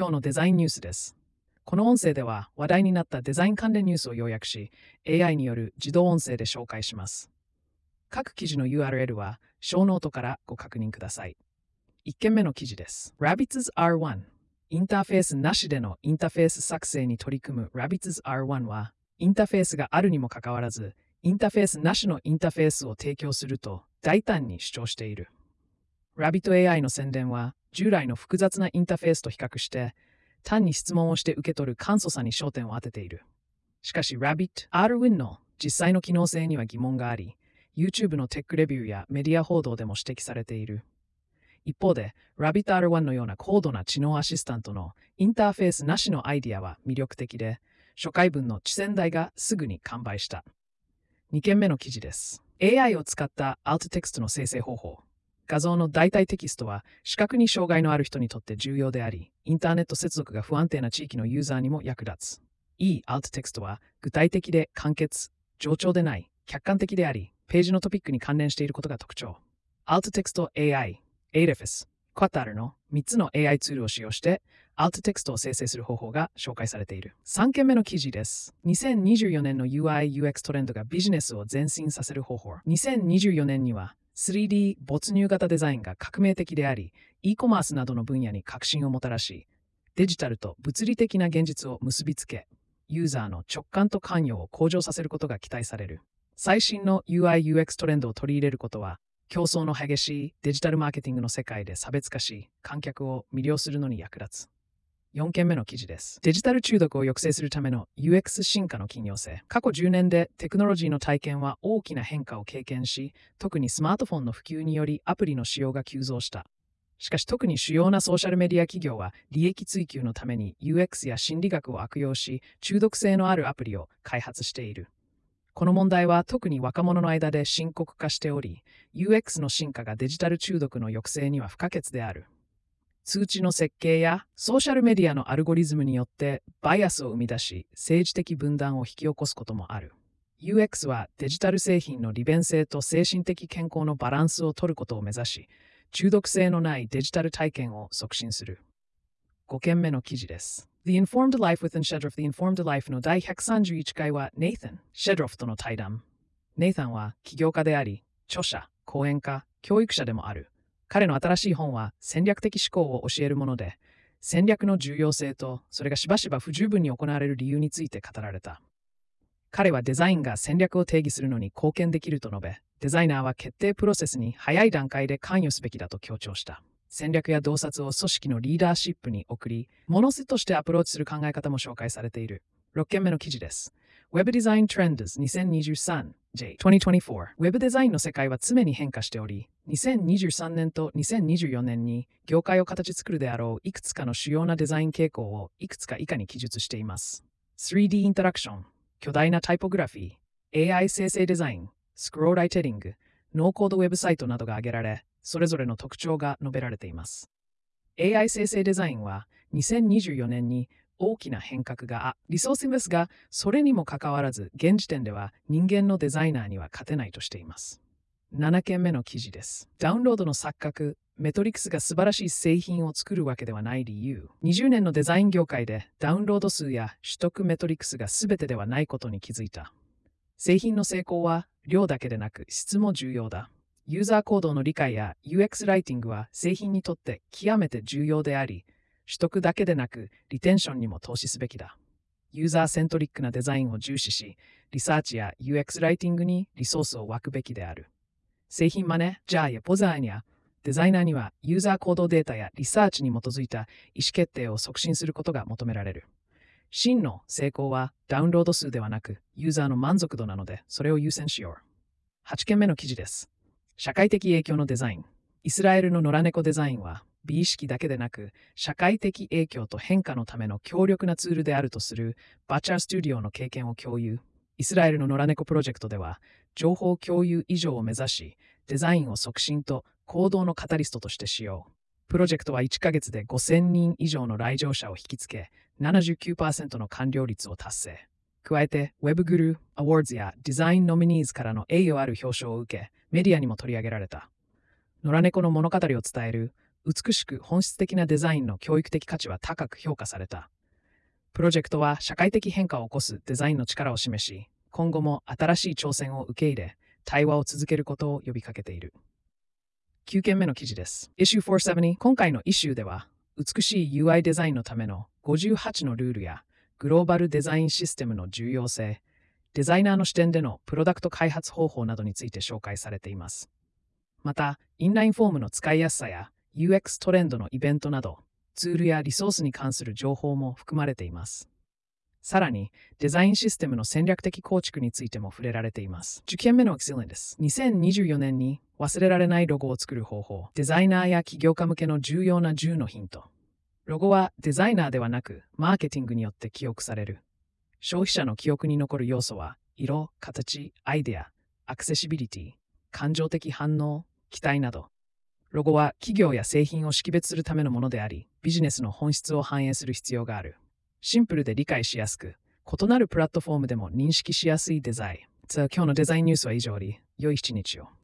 今日のデザインニュースです。この音声では話題になったデザイン関連ニュースを要約し、AI による自動音声で紹介します。各記事の URL は、ショーノートからご確認ください。1件目の記事です。Rabbits R1 インターフェースなしでのインターフェース作成に取り組む Rabbits R1 は、インターフェースがあるにもかかわらず、インターフェースなしのインターフェースを提供すると大胆に主張している。RabbitAI の宣伝は、従来の複雑なインターフェースと比較して、単に質問をして受け取る簡素さに焦点を当てている。しかし Rabbit R1 の実際の機能性には疑問があり、YouTube のテックレビューやメディア報道でも指摘されている。一方で、Rabbit R1 のような高度な知能アシスタントのインターフェースなしのアイディアは魅力的で、初回分の知線代がすぐに完売した。2件目の記事です。AI を使った Alt テクストの生成方法。画像の代替テキストは視覚に障害のある人にとって重要であり、インターネット接続が不安定な地域のユーザーにも役立つ。いい Alt テクストは具体的で簡潔、冗長でない、客観的であり、ページのトピックに関連していることが特徴。Alt テクスト AI、Ahrefs、Qatar の3つの AI ツールを使用して、Alt テクストを生成する方法が紹介されている。3件目の記事です。2024年の UI/UX トレンドがビジネスを前進させる方法。2024年には 3D 没入型デザインが革命的であり、e コマースなどの分野に革新をもたらし、デジタルと物理的な現実を結びつけ、ユーザーの直感と関与を向上させることが期待される。最新の UI/UX トレンドを取り入れることは、競争の激しいデジタルマーケティングの世界で差別化し、観客を魅了するのに役立つ。4件目の記事です。デジタル中毒を抑制するための UX 進化の緊要性。過去10年でテクノロジーの体験は大きな変化を経験し、特にスマートフォンの普及によりアプリの使用が急増した。しかし特に主要なソーシャルメディア企業は利益追求のために UX や心理学を悪用し、中毒性のあるアプリを開発している。この問題は特に若者の間で深刻化しており、UX の進化がデジタル中毒の抑制には不可欠である。通知の設計やソーシャルメディアのアルゴリズムによってバイアスを生み出し政治的分断を引き起こすこともある。UX はデジタル製品の利便性と精神的健康のバランスを取ることを目指し、中毒性のないデジタル体験を促進する。5件目の記事です。The Informed Life within Shedroff The Informed Life の第131回は Nathan、Shedroff との対談。Nathan は起業家であり、著者、講演家、教育者でもある。彼の新しい本は戦略的思考を教えるもので、戦略の重要性とそれがしばしば不十分に行われる理由について語られた。彼はデザインが戦略を定義するのに貢献できると述べ、デザイナーは決定プロセスに早い段階で関与すべきだと強調した。戦略や洞察を組織のリーダーシップに送り、物瀬としてアプローチする考え方も紹介されている。6件目の記事です。Web Design Trends 2023 J. 2024 Web デザインの世界は常に変化しており、2023年と2024年に業界を形作るであろういくつかの主要なデザイン傾向をいくつか以下に記述しています。3D インタラクション、巨大なタイポグラフィー、AI 生成デザイン、スクローライテリング、ノーコードウェブサイトなどが挙げられ、それぞれの特徴が述べられています。AI 生成デザインは2024年に大きな変革がリソースですが、それにもかかわらず、現時点では人間のデザイナーには勝てないとしています。7件目の記事です。ダウンロードの錯覚、メトリクスが素晴らしい製品を作るわけではない理由。20年のデザイン業界でダウンロード数や取得メトリクスが全てではないことに気づいた。製品の成功は量だけでなく質も重要だ。ユーザー行動の理解や UX ライティングは製品にとって極めて重要であり、取得だけでなくリテンションにも投資すべきだ。ユーザーセントリックなデザインを重視し、リサーチや UX ライティングにリソースを湧くべきである。製品マネ、ジャーやポザーニャ、デザイナーにはユーザー行動データやリサーチに基づいた意思決定を促進することが求められる。真の成功はダウンロード数ではなくユーザーの満足度なのでそれを優先しよう。8件目の記事です。社会的影響のデザイン。イスラエルの野良猫デザインは美意識だけでなく社会的影響と変化のための強力なツールであるとするバチャースタジオの経験を共有。イスラエルの野良猫プロジェクトでは情報共有以上を目指しデザインを促進と行動のカタリストとして使用。プロジェクトは1ヶ月で5000人以上の来場者を引きつけ79%の完了率を達成。加えて WebGuru Awards やデザインノミニーズからの栄誉ある表彰を受けメディアにも取り上げられた。野良猫の物語を伝える美しく本質的なデザインの教育的価値は高く評価された。プロジェクトは社会的変化を起こすデザインの力を示し、今後も新しい挑戦を受け入れ、対話を続けることを呼びかけている。9件目の記事です。Issue 470今回の Issue では、美しい UI デザインのための58のルールやグローバルデザインシステムの重要性、デザイナーの視点でのプロダクト開発方法などについて紹介されています。また、インラインフォームの使いやすさや UX トレンドのイベントなど、ツールやリソースに関する情報も含まれています。さらに、デザインシステムの戦略的構築についても触れられています。10件目のエクセレンです。2024年に忘れられないロゴを作る方法、デザイナーや起業家向けの重要な10のヒント。ロゴはデザイナーではなく、マーケティングによって記憶される。消費者の記憶に残る要素は、色、形、アイデア、アクセシビリティ、感情的反応、期待など。ロゴは企業や製品を識別するためのものであり、ビジネスの本質を反映する必要がある。シンプルで理解しやすく、異なるプラットフォームでも認識しやすいデザイン。今日のデザインニュースは以上で、良い一日を。